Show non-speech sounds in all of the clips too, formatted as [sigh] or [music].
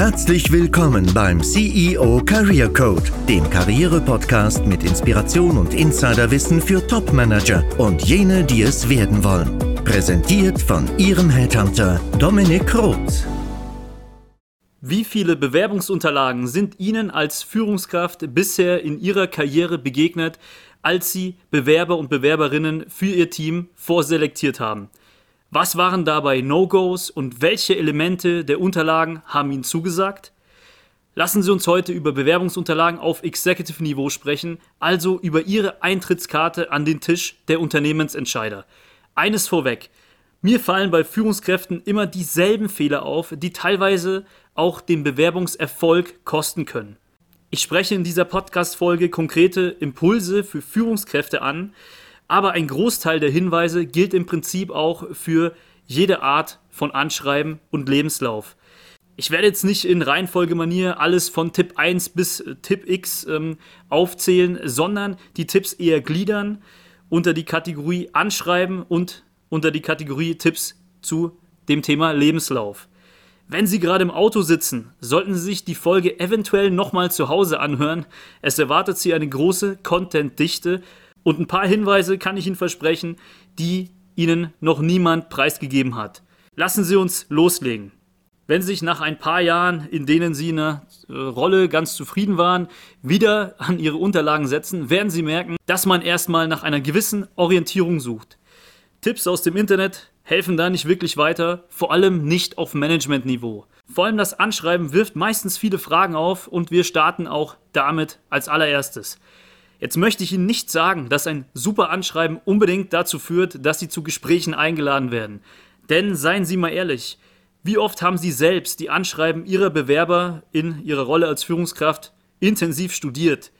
Herzlich willkommen beim CEO Career Code, dem Karriere-Podcast mit Inspiration und Insiderwissen für Top-Manager und jene, die es werden wollen. Präsentiert von Ihrem Headhunter Dominik Roth. Wie viele Bewerbungsunterlagen sind Ihnen als Führungskraft bisher in Ihrer Karriere begegnet, als Sie Bewerber und Bewerberinnen für Ihr Team vorselektiert haben? Was waren dabei No-Gos und welche Elemente der Unterlagen haben Ihnen zugesagt? Lassen Sie uns heute über Bewerbungsunterlagen auf Executive-Niveau sprechen, also über Ihre Eintrittskarte an den Tisch der Unternehmensentscheider. Eines vorweg. Mir fallen bei Führungskräften immer dieselben Fehler auf, die teilweise auch den Bewerbungserfolg kosten können. Ich spreche in dieser Podcast-Folge konkrete Impulse für Führungskräfte an, aber ein Großteil der Hinweise gilt im Prinzip auch für jede Art von Anschreiben und Lebenslauf. Ich werde jetzt nicht in Reihenfolgemanier alles von Tipp 1 bis Tipp X ähm, aufzählen, sondern die Tipps eher gliedern unter die Kategorie Anschreiben und unter die Kategorie Tipps zu dem Thema Lebenslauf. Wenn Sie gerade im Auto sitzen, sollten Sie sich die Folge eventuell nochmal zu Hause anhören. Es erwartet Sie eine große Content-Dichte und ein paar Hinweise kann ich Ihnen versprechen, die Ihnen noch niemand preisgegeben hat. Lassen Sie uns loslegen. Wenn Sie sich nach ein paar Jahren, in denen Sie in einer äh, Rolle ganz zufrieden waren, wieder an Ihre Unterlagen setzen, werden Sie merken, dass man erstmal nach einer gewissen Orientierung sucht. Tipps aus dem Internet helfen da nicht wirklich weiter, vor allem nicht auf Managementniveau. Vor allem das Anschreiben wirft meistens viele Fragen auf und wir starten auch damit als allererstes. Jetzt möchte ich Ihnen nicht sagen, dass ein super Anschreiben unbedingt dazu führt, dass Sie zu Gesprächen eingeladen werden. Denn seien Sie mal ehrlich, wie oft haben Sie selbst die Anschreiben Ihrer Bewerber in Ihrer Rolle als Führungskraft intensiv studiert?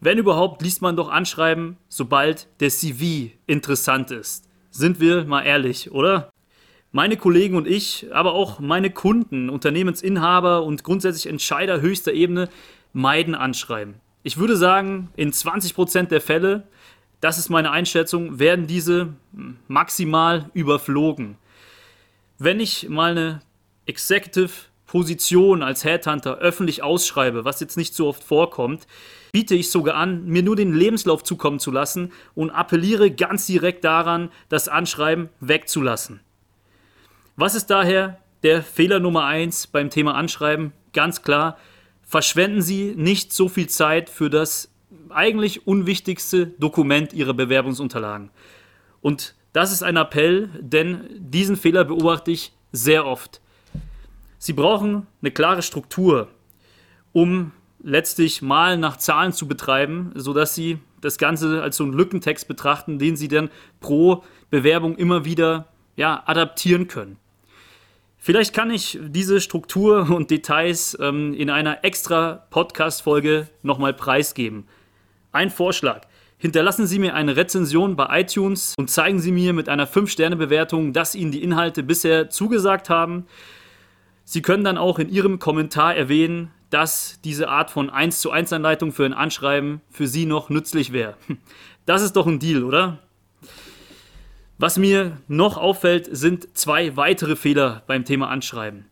Wenn überhaupt, liest man doch Anschreiben, sobald der CV interessant ist. Sind wir mal ehrlich, oder? Meine Kollegen und ich, aber auch meine Kunden, Unternehmensinhaber und grundsätzlich Entscheider höchster Ebene meiden Anschreiben. Ich würde sagen, in 20% der Fälle, das ist meine Einschätzung, werden diese maximal überflogen. Wenn ich mal eine Executive Position als Headhunter öffentlich ausschreibe, was jetzt nicht so oft vorkommt, biete ich sogar an, mir nur den Lebenslauf zukommen zu lassen und appelliere ganz direkt daran, das Anschreiben wegzulassen. Was ist daher der Fehler Nummer 1 beim Thema Anschreiben? Ganz klar, verschwenden Sie nicht so viel Zeit für das eigentlich unwichtigste Dokument Ihrer Bewerbungsunterlagen. Und das ist ein Appell, denn diesen Fehler beobachte ich sehr oft. Sie brauchen eine klare Struktur, um letztlich mal nach Zahlen zu betreiben, sodass Sie das Ganze als so einen Lückentext betrachten, den Sie dann pro Bewerbung immer wieder ja, adaptieren können. Vielleicht kann ich diese Struktur und Details ähm, in einer extra Podcast-Folge nochmal preisgeben. Ein Vorschlag. Hinterlassen Sie mir eine Rezension bei iTunes und zeigen Sie mir mit einer 5-Sterne-Bewertung, dass Ihnen die Inhalte bisher zugesagt haben. Sie können dann auch in Ihrem Kommentar erwähnen, dass diese Art von 1 zu 1 Anleitung für ein Anschreiben für Sie noch nützlich wäre. [laughs] Das ist doch ein Deal, oder? Was mir noch auffällt, sind zwei weitere Fehler beim Thema Anschreiben.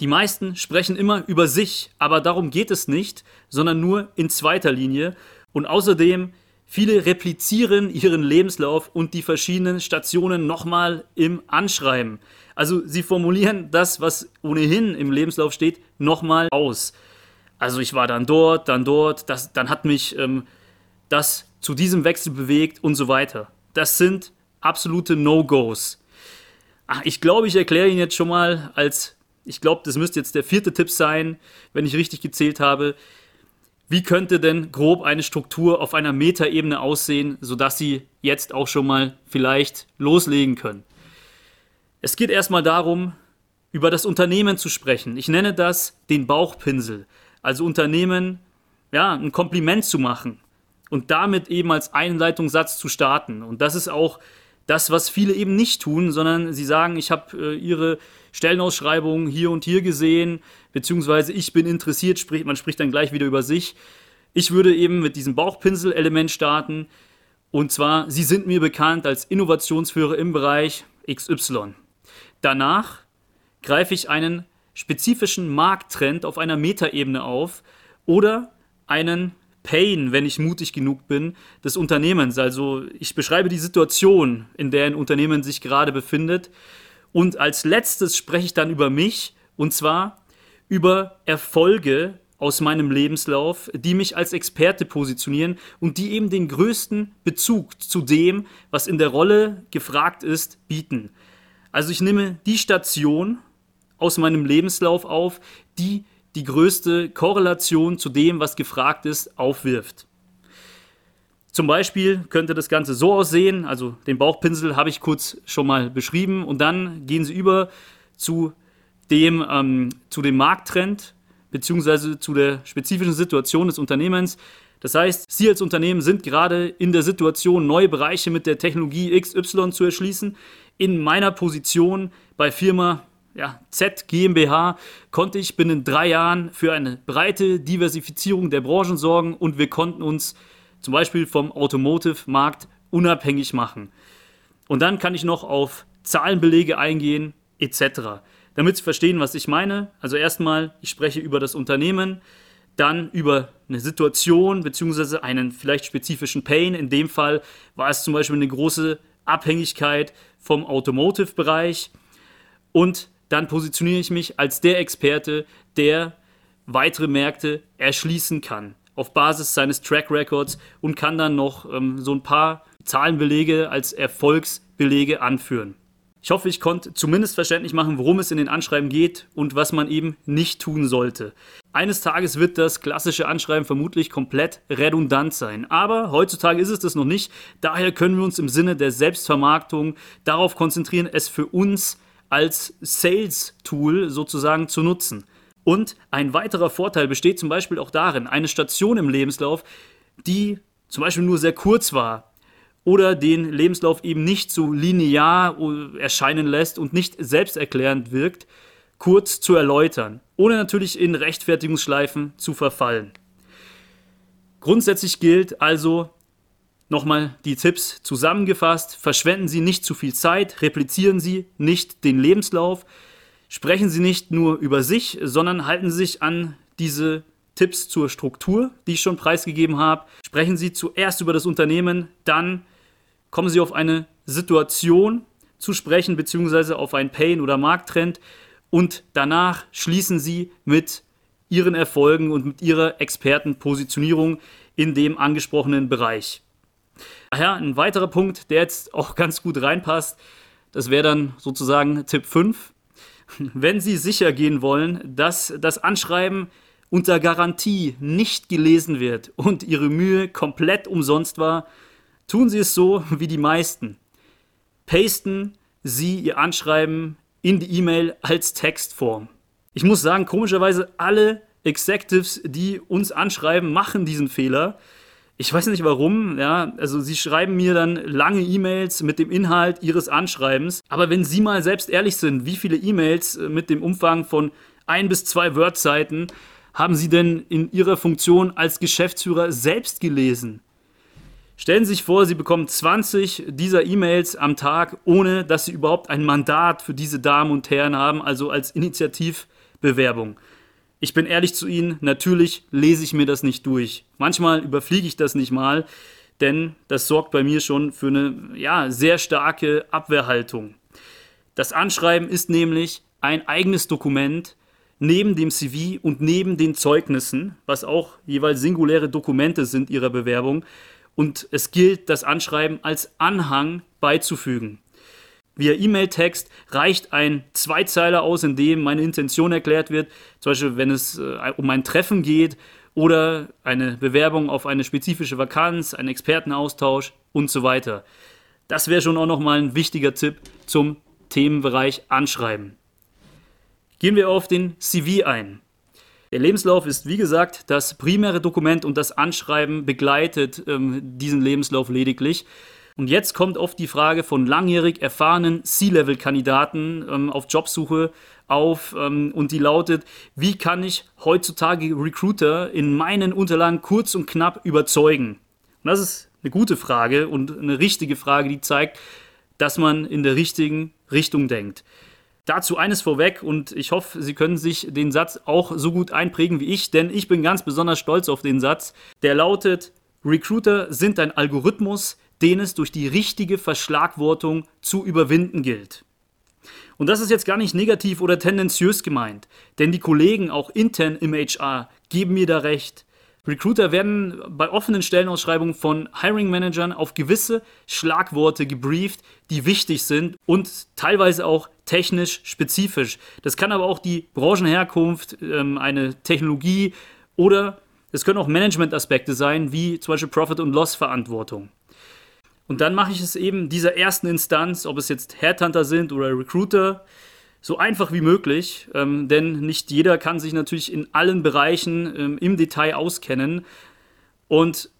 Die meisten sprechen immer über sich, aber darum geht es nicht, sondern nur in zweiter Linie. Und außerdem, viele replizieren ihren Lebenslauf und die verschiedenen Stationen nochmal im Anschreiben. Also sie formulieren das, was ohnehin im Lebenslauf steht, nochmal aus. Also ich war dann dort, dann dort, das, dann hat mich ähm, das zu diesem Wechsel bewegt und so weiter. Das sind absolute No-Gos. Ich glaube, ich erkläre Ihnen jetzt schon mal als, ich glaube, das müsste jetzt der vierte Tipp sein, wenn ich richtig gezählt habe. Wie könnte denn grob eine Struktur auf einer Metaebene aussehen, sodass Sie jetzt auch schon mal vielleicht loslegen können? Es geht erstmal darum, über das Unternehmen zu sprechen. Ich nenne das den Bauchpinsel. Also Unternehmen, ja, ein Kompliment zu machen und damit eben als Einleitungssatz zu starten. Und das ist auch das, was viele eben nicht tun, sondern sie sagen, ich habe äh, ihre Stellenausschreibung hier und hier gesehen, beziehungsweise ich bin interessiert, sprich, man spricht dann gleich wieder über sich. Ich würde eben mit diesem Bauchpinsel-Element starten. Und zwar, Sie sind mir bekannt als Innovationsführer im Bereich XY. Danach greife ich einen spezifischen Markttrend auf einer Metaebene auf oder einen Pain, wenn ich mutig genug bin, des Unternehmens. Also ich beschreibe die Situation, in der ein Unternehmen sich gerade befindet. Und als letztes spreche ich dann über mich und zwar über Erfolge aus meinem Lebenslauf, die mich als Experte positionieren und die eben den größten Bezug zu dem, was in der Rolle gefragt ist, bieten. Also ich nehme die Station aus meinem Lebenslauf auf, die die größte Korrelation zu dem, was gefragt ist, aufwirft. Zum Beispiel könnte das Ganze so aussehen, also den Bauchpinsel habe ich kurz schon mal beschrieben und dann gehen Sie über zu dem, ähm, zu dem Markttrend beziehungsweise zu der spezifischen Situation des Unternehmens. Das heißt, Sie als Unternehmen sind gerade in der Situation, neue Bereiche mit der Technologie XY zu erschließen. In meiner Position bei Firma ja, Z GmbH konnte ich binnen drei Jahren für eine breite Diversifizierung der Branchen sorgen und wir konnten uns zum Beispiel vom Automotive-Markt unabhängig machen. Und dann kann ich noch auf Zahlenbelege eingehen etc. Damit Sie verstehen, was ich meine, also erstmal, ich spreche über das Unternehmen, dann über eine Situation bzw. einen vielleicht spezifischen Pain. In dem Fall war es zum Beispiel eine große Abhängigkeit vom Automotive-Bereich und dann positioniere ich mich als der Experte, der weitere Märkte erschließen kann auf Basis seines Track Records und kann dann noch ähm, so ein paar Zahlenbelege als Erfolgsbelege anführen. Ich hoffe, ich konnte zumindest verständlich machen, worum es in den Anschreiben geht und was man eben nicht tun sollte. Eines Tages wird das klassische Anschreiben vermutlich komplett redundant sein. Aber heutzutage ist es das noch nicht. Daher können wir uns im Sinne der Selbstvermarktung darauf konzentrieren, es für uns als Sales-Tool sozusagen zu nutzen. Und ein weiterer Vorteil besteht zum Beispiel auch darin, eine Station im Lebenslauf, die zum Beispiel nur sehr kurz war oder den Lebenslauf eben nicht so linear erscheinen lässt und nicht selbsterklärend wirkt, kurz zu erläutern, ohne natürlich in Rechtfertigungsschleifen zu verfallen. Grundsätzlich gilt also, Nochmal die Tipps zusammengefasst. Verschwenden Sie nicht zu viel Zeit, replizieren Sie nicht den Lebenslauf, sprechen Sie nicht nur über sich, sondern halten Sie sich an diese Tipps zur Struktur, die ich schon preisgegeben habe. Sprechen Sie zuerst über das Unternehmen, dann kommen Sie auf eine Situation zu sprechen, beziehungsweise auf einen Pain- oder Markttrend und danach schließen Sie mit Ihren Erfolgen und mit Ihrer Expertenpositionierung in dem angesprochenen Bereich. Ach ja, ein weiterer Punkt, der jetzt auch ganz gut reinpasst, das wäre dann sozusagen Tipp 5. Wenn Sie sicher gehen wollen, dass das Anschreiben unter Garantie nicht gelesen wird und Ihre Mühe komplett umsonst war, tun Sie es so wie die meisten. Pasten Sie Ihr Anschreiben in die E-Mail als Textform. Ich muss sagen, komischerweise alle Executives, die uns anschreiben, machen diesen Fehler. Ich weiß nicht warum, ja, also sie schreiben mir dann lange E-Mails mit dem Inhalt ihres Anschreibens, aber wenn sie mal selbst ehrlich sind, wie viele E-Mails äh, mit dem Umfang von ein bis zwei Wordseiten haben sie denn in ihrer Funktion als Geschäftsführer selbst gelesen? Stellen Sie sich vor, Sie bekommen 20 dieser E-Mails am Tag, ohne dass Sie überhaupt ein Mandat für diese Damen und Herren haben, also als Initiativbewerbung. Ich bin ehrlich zu Ihnen, natürlich lese ich mir das nicht durch. Manchmal überfliege ich das nicht mal, denn das sorgt bei mir schon für eine ja, sehr starke Abwehrhaltung. Das Anschreiben ist nämlich ein eigenes Dokument neben dem CV und neben den Zeugnissen, was auch jeweils singuläre Dokumente sind Ihrer Bewerbung. Und es gilt, das Anschreiben als Anhang beizufügen. Via E-Mail-Text reicht ein Zweizeiler aus, in dem meine Intention erklärt wird, zum Beispiel wenn es äh, um ein Treffen geht oder eine Bewerbung auf eine spezifische Vakanz, einen Expertenaustausch und so weiter. Das wäre schon auch nochmal ein wichtiger Tipp zum Themenbereich Anschreiben. Gehen wir auf den CV ein. Der Lebenslauf ist wie gesagt das primäre Dokument und das Anschreiben begleitet ähm, diesen Lebenslauf lediglich. Und jetzt kommt oft die Frage von langjährig erfahrenen C-Level-Kandidaten ähm, auf Jobsuche auf ähm, und die lautet, wie kann ich heutzutage Recruiter in meinen Unterlagen kurz und knapp überzeugen? Und das ist eine gute Frage und eine richtige Frage, die zeigt, dass man in der richtigen Richtung denkt. Dazu eines vorweg und ich hoffe, Sie können sich den Satz auch so gut einprägen wie ich, denn ich bin ganz besonders stolz auf den Satz. Der lautet, Recruiter sind ein Algorithmus, den es durch die richtige Verschlagwortung zu überwinden gilt. Und das ist jetzt gar nicht negativ oder tendenziös gemeint, denn die Kollegen auch intern im HR geben mir da recht. Recruiter werden bei offenen Stellenausschreibungen von Hiring Managern auf gewisse Schlagworte gebrieft, die wichtig sind und teilweise auch technisch spezifisch. Das kann aber auch die Branchenherkunft, ähm, eine Technologie oder es können auch Managementaspekte sein, wie zum Beispiel Profit- und Loss-Verantwortung. Und dann mache ich es eben dieser ersten Instanz, ob es jetzt Headhunter sind oder Recruiter, so einfach wie möglich, ähm, denn nicht jeder kann sich natürlich in allen Bereichen ähm, im Detail auskennen und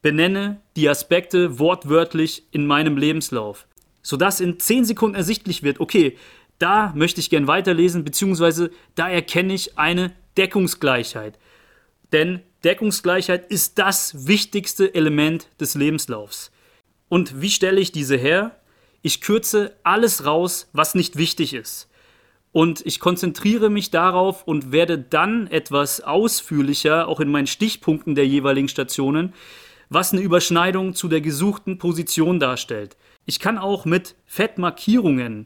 benenne die Aspekte wortwörtlich in meinem Lebenslauf, sodass in 10 Sekunden ersichtlich wird, okay, da möchte ich gern weiterlesen, beziehungsweise da erkenne ich eine Deckungsgleichheit. Denn Deckungsgleichheit ist das wichtigste Element des Lebenslaufs. Und wie stelle ich diese her? Ich kürze alles raus, was nicht wichtig ist. Und ich konzentriere mich darauf und werde dann etwas ausführlicher, auch in meinen Stichpunkten der jeweiligen Stationen, was eine Überschneidung zu der gesuchten Position darstellt. Ich kann auch mit Fettmarkierungen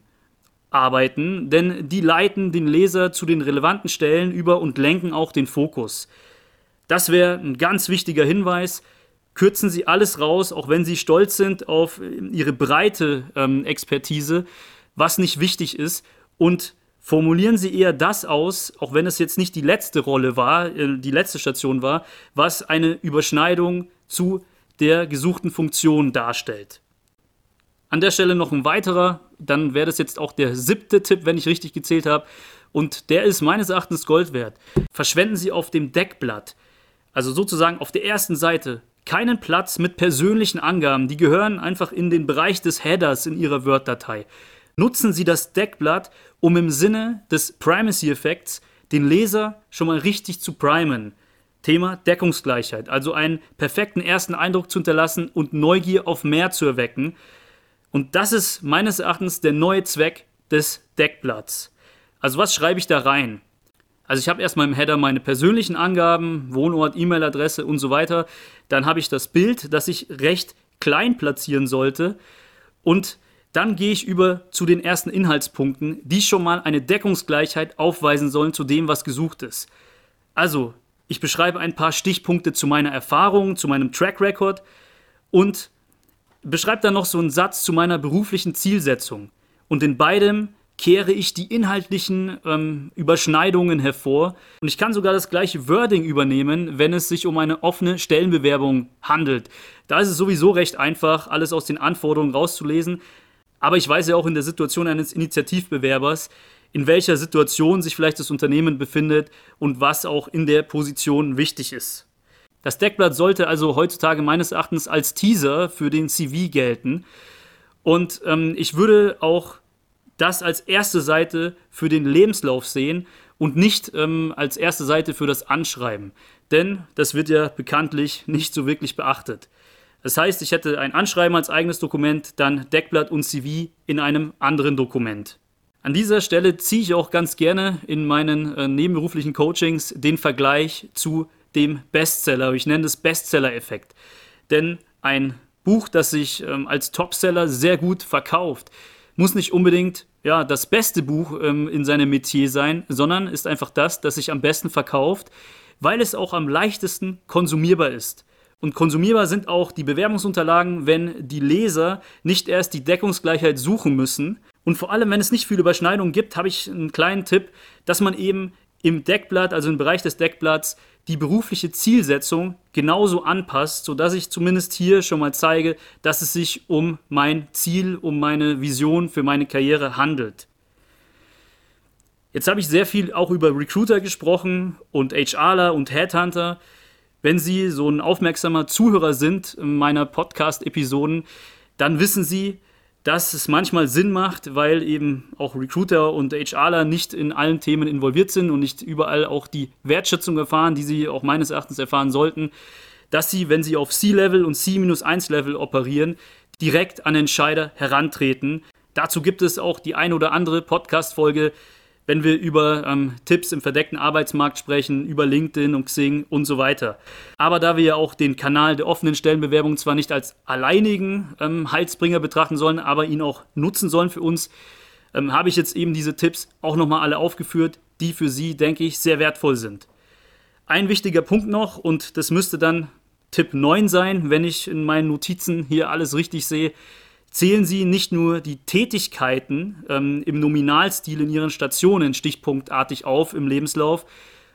arbeiten, denn die leiten den Leser zu den relevanten Stellen über und lenken auch den Fokus. Das wäre ein ganz wichtiger Hinweis kürzen Sie alles raus, auch wenn Sie stolz sind auf Ihre breite ähm, Expertise, was nicht wichtig ist. Und formulieren Sie eher das aus, auch wenn es jetzt nicht die letzte Rolle war, äh, die letzte Station war, was eine Überschneidung zu der gesuchten Funktion darstellt. An der Stelle noch ein weiterer, dann wäre das jetzt auch der siebte Tipp, wenn ich richtig gezählt habe. Und der ist meines Erachtens Gold wert. Verschwenden Sie auf dem Deckblatt, also sozusagen auf der ersten Seite, keinen Platz mit persönlichen Angaben, die gehören einfach in den Bereich des Headers in Ihrer Word-Datei. Nutzen Sie das Deckblatt, um im Sinne des Primacy-Effekts den Leser schon mal richtig zu primen. Thema Deckungsgleichheit, also einen perfekten ersten Eindruck zu hinterlassen und Neugier auf mehr zu erwecken. Und das ist meines Erachtens der neue Zweck des Deckblatts. Also was schreibe ich da rein? Also ich habe erstmal im Header meine persönlichen Angaben, Wohnort, E-Mail-Adresse und so weiter. Dann habe ich das Bild, das ich recht klein platzieren sollte. Und dann gehe ich über zu den ersten Inhaltspunkten, die schon mal eine Deckungsgleichheit aufweisen sollen zu dem, was gesucht ist. Also, ich beschreibe ein paar Stichpunkte zu meiner Erfahrung, zu meinem Track Record und beschreibe dann noch so einen Satz zu meiner beruflichen Zielsetzung. Und in beidem kehre ich die inhaltlichen ähm, Überschneidungen hervor. Und ich kann sogar das gleiche Wording übernehmen, wenn es sich um eine offene Stellenbewerbung handelt. Da ist es sowieso recht einfach, alles aus den Anforderungen rauszulesen. Aber ich weiß ja auch in der Situation eines Initiativbewerbers, in welcher Situation sich vielleicht das Unternehmen befindet und was auch in der Position wichtig ist. Das Deckblatt sollte also heutzutage meines Erachtens als Teaser für den CV gelten. Und ähm, ich würde auch das als erste Seite für den Lebenslauf sehen und nicht ähm, als erste Seite für das Anschreiben. Denn das wird ja bekanntlich nicht so wirklich beachtet. Das heißt, ich hätte ein Anschreiben als eigenes Dokument, dann Deckblatt und CV in einem anderen Dokument. An dieser Stelle ziehe ich auch ganz gerne in meinen äh, nebenberuflichen Coachings den Vergleich zu dem Bestseller. Ich nenne das Bestseller-Effekt. Denn ein Buch, das sich ähm, als Topseller sehr gut verkauft, muss nicht unbedingt ja, das beste Buch ähm, in seinem Metier sein, sondern ist einfach das, das sich am besten verkauft, weil es auch am leichtesten konsumierbar ist. Und konsumierbar sind auch die Bewerbungsunterlagen, wenn die Leser nicht erst die Deckungsgleichheit suchen müssen. Und vor allem, wenn es nicht viele Überschneidungen gibt, habe ich einen kleinen Tipp, dass man eben im Deckblatt, also im Bereich des Deckblatts, die berufliche Zielsetzung genauso anpasst, sodass ich zumindest hier schon mal zeige, dass es sich um mein Ziel, um meine Vision für meine Karriere handelt. Jetzt habe ich sehr viel auch über Recruiter gesprochen und HRler und Headhunter. Wenn Sie so ein aufmerksamer Zuhörer sind meiner Podcast-Episoden, dann wissen Sie, dass es manchmal Sinn macht, weil eben auch Recruiter und HRler nicht in allen Themen involviert sind und nicht überall auch die Wertschätzung erfahren, die sie auch meines Erachtens erfahren sollten, dass sie, wenn sie auf C-Level und C-1-Level operieren, direkt an Entscheider herantreten. Dazu gibt es auch die ein oder andere Podcast-Folge, wenn wir über ähm, Tipps im verdeckten Arbeitsmarkt sprechen, über LinkedIn und Xing und so weiter. Aber da wir ja auch den Kanal der offenen Stellenbewerbung zwar nicht als alleinigen ähm, Heilsbringer betrachten sollen, aber ihn auch nutzen sollen für uns, ähm, habe ich jetzt eben diese Tipps auch nochmal alle aufgeführt, die für Sie, denke ich, sehr wertvoll sind. Ein wichtiger Punkt noch, und das müsste dann Tipp 9 sein, wenn ich in meinen Notizen hier alles richtig sehe, zählen Sie nicht nur die Tätigkeiten ähm, im Nominalstil in Ihren Stationen stichpunktartig auf im Lebenslauf,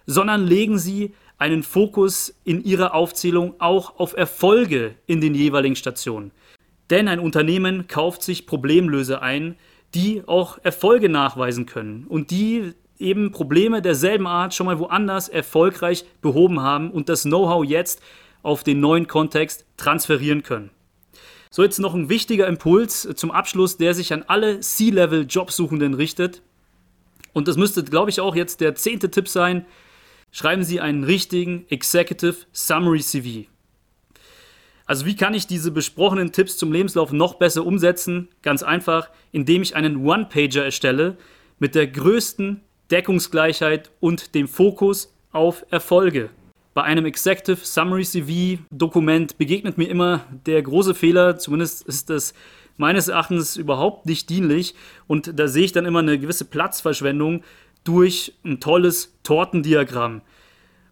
sondern legen Sie einen Fokus in Ihrer Aufzählung auch auf Erfolge in den jeweiligen Stationen. Denn ein Unternehmen kauft sich Problemlöser ein, die auch Erfolge nachweisen können und die eben Probleme derselben Art schon mal woanders erfolgreich behoben haben und das Know-how jetzt auf den neuen Kontext transferieren können. So, jetzt noch ein wichtiger Impuls zum Abschluss, der sich an alle C-Level-Jobsuchenden richtet. Und das müsste, glaube ich, auch jetzt der zehnte Tipp sein. Schreiben Sie einen richtigen Executive Summary CV. Also wie kann ich diese besprochenen Tipps zum Lebenslauf noch besser umsetzen? Ganz einfach, indem ich einen One-Pager erstelle mit der größten Deckungsgleichheit und dem Fokus auf Erfolge bei einem Executive Summary CV Dokument begegnet mir immer der große Fehler, zumindest ist das meines Erachtens überhaupt nicht dienlich und da sehe ich dann immer eine gewisse Platzverschwendung durch ein tolles Tortendiagramm.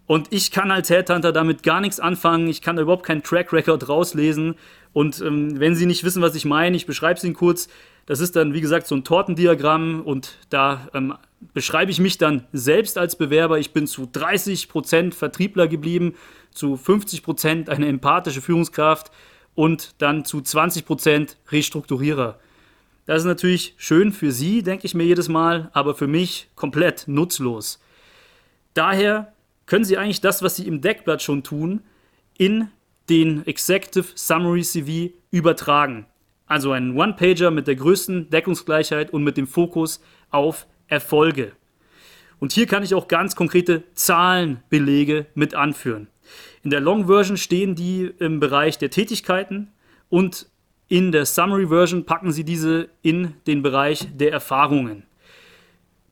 Und ich kann als Headhunter damit gar nichts anfangen. Ich kann da überhaupt keinen Track Record rauslesen. Und ähm, wenn Sie nicht wissen, was ich meine, ich beschreibe es Ihnen kurz. Das ist dann, wie gesagt, so ein Tortendiagramm und da ähm, beschreibe ich mich dann selbst als Bewerber. Ich bin zu 30% Vertriebler geblieben, zu 50% eine empathische Führungskraft und dann zu 20% Restrukturierer. Das ist natürlich schön für Sie, denke ich mir jedes Mal, aber für mich komplett nutzlos. Daher können Sie eigentlich das, was Sie im Deckblatt schon tun, in den Executive Summary CV übertragen. Also ein One-Pager mit der größten Deckungsgleichheit und mit dem Fokus auf Erfolge. Und hier kann ich auch ganz konkrete Zahlenbelege mit anführen. In der Long Version stehen die im Bereich der Tätigkeiten und in der Summary Version packen Sie diese in den Bereich der Erfahrungen.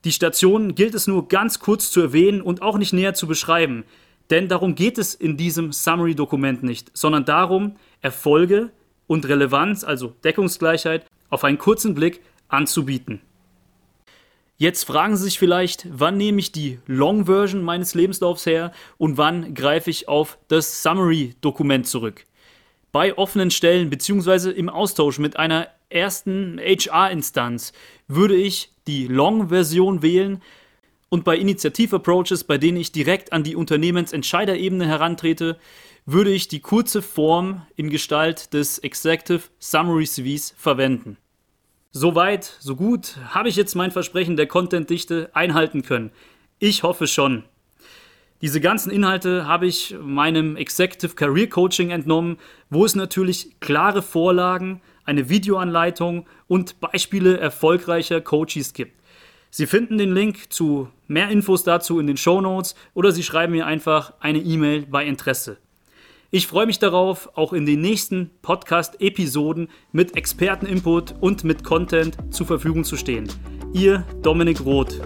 Die Stationen gilt es nur ganz kurz zu erwähnen und auch nicht näher zu beschreiben, denn darum geht es in diesem Summary-Dokument nicht, sondern darum, Erfolge und Relevanz, also Deckungsgleichheit, auf einen kurzen Blick anzubieten. Jetzt fragen Sie sich vielleicht, wann nehme ich die Long-Version meines Lebenslaufs her und wann greife ich auf das Summary-Dokument zurück. Bei offenen Stellen bzw. im Austausch mit einer ersten HR-Instanz würde ich die Long-Version wählen und bei Initiativ-Approaches, bei denen ich direkt an die Unternehmensentscheiderebene herantrete, würde ich die kurze Form in Gestalt des Executive Summary CVs verwenden. Soweit, so gut. Habe ich jetzt mein Versprechen der Contentdichte einhalten können? Ich hoffe schon. Diese ganzen Inhalte habe ich meinem Executive Career Coaching entnommen, wo es natürlich klare Vorlagen, eine Videoanleitung und Beispiele erfolgreicher Coaches gibt. Sie finden den Link zu mehr Infos dazu in den Show Notes oder Sie schreiben mir einfach eine E-Mail bei Interesse. Ich freue mich darauf, auch in den nächsten Podcast-Episoden mit Experteninput und mit Content zur Verfügung zu stehen. Ihr Dominik Roth.